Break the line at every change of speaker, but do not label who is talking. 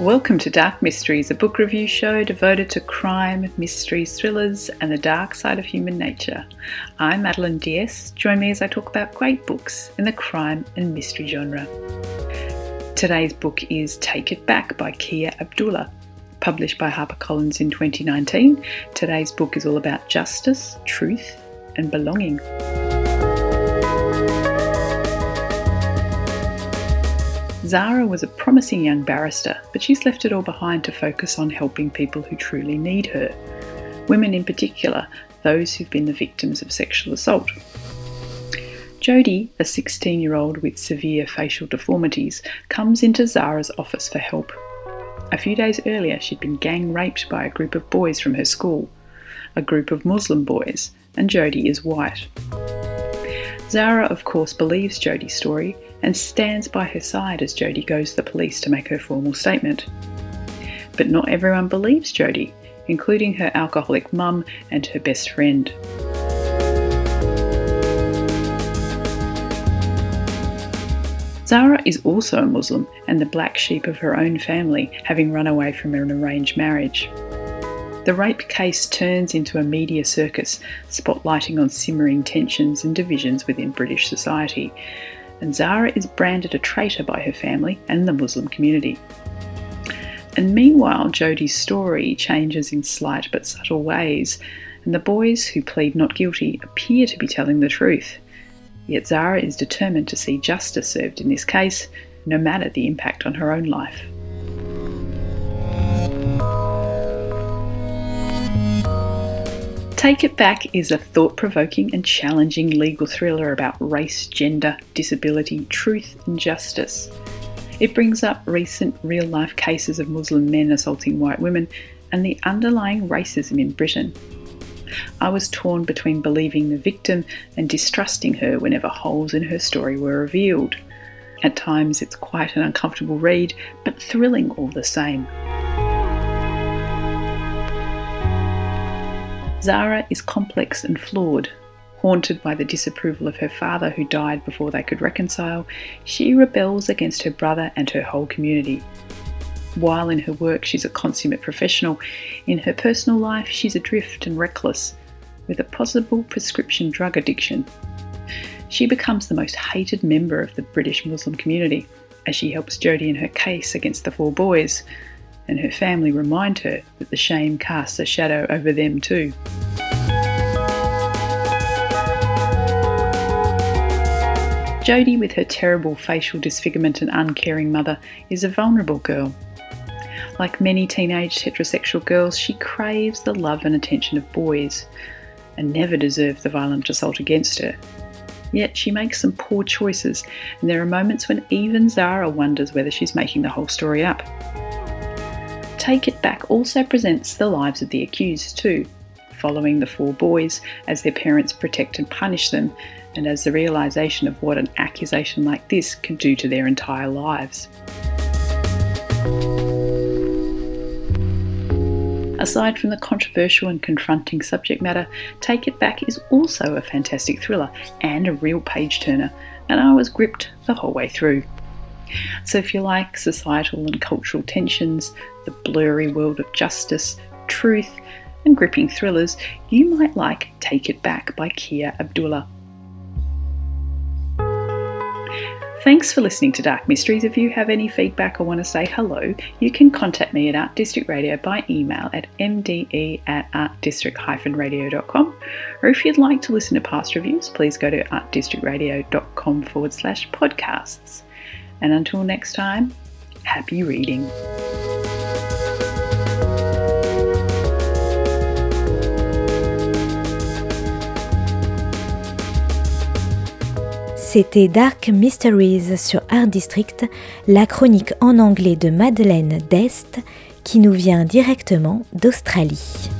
Welcome to Dark Mysteries, a book review show devoted to crime, mysteries, thrillers, and the dark side of human nature. I'm Madeleine d'Este. Join me as I talk about great books in the crime and mystery genre. Today's book is Take It Back by Kia Abdullah. Published by HarperCollins in 2019, today's book is all about justice, truth, and belonging. Zara was a promising young barrister, but she's left it all behind to focus on helping people who truly need her. Women in particular, those who've been the victims of sexual assault. Jodie, a 16 year old with severe facial deformities, comes into Zara's office for help. A few days earlier, she'd been gang raped by a group of boys from her school, a group of Muslim boys, and Jodie is white. Zara, of course, believes Jodie's story and stands by her side as Jodie goes to the police to make her formal statement. But not everyone believes Jodie, including her alcoholic mum and her best friend. Zara is also a Muslim and the black sheep of her own family, having run away from an arranged marriage. The rape case turns into a media circus, spotlighting on simmering tensions and divisions within British society, and Zara is branded a traitor by her family and the Muslim community. And meanwhile, Jodie's story changes in slight but subtle ways, and the boys who plead not guilty appear to be telling the truth. Yet Zara is determined to see justice served in this case, no matter the impact on her own life. Take It Back is a thought provoking and challenging legal thriller about race, gender, disability, truth, and justice. It brings up recent real life cases of Muslim men assaulting white women and the underlying racism in Britain. I was torn between believing the victim and distrusting her whenever holes in her story were revealed. At times, it's quite an uncomfortable read, but thrilling all the same. Zara is complex and flawed. Haunted by the disapproval of her father, who died before they could reconcile, she rebels against her brother and her whole community. While in her work she's a consummate professional, in her personal life she's adrift and reckless, with a possible prescription drug addiction. She becomes the most hated member of the British Muslim community as she helps Jodie in her case against the four boys, and her family remind her that the shame casts a shadow over them too. Jodie, with her terrible facial disfigurement and uncaring mother, is a vulnerable girl. Like many teenage heterosexual girls, she craves the love and attention of boys and never deserved the violent assault against her. Yet she makes some poor choices, and there are moments when even Zara wonders whether she's making the whole story up. Take It Back also presents the lives of the accused too, following the four boys as their parents protect and punish them and as the realization of what an accusation like this can do to their entire lives. Aside from the controversial and confronting subject matter, Take It Back is also a fantastic thriller and a real page turner, and I was gripped the whole way through. So, if you like societal and cultural tensions, the blurry world of justice, truth, and gripping thrillers, you might like Take It Back by Kia Abdullah. Thanks for listening to Dark Mysteries. If you have any feedback or want to say hello, you can contact me at Art District Radio by email at mde at artdistrict-radio.com. Or if you'd like to listen to past reviews, please go to artdistrictradio.com forward slash podcasts. And until next time, happy reading.
C'était Dark Mysteries sur Art District, la chronique en anglais de Madeleine Dest qui nous vient directement d'Australie.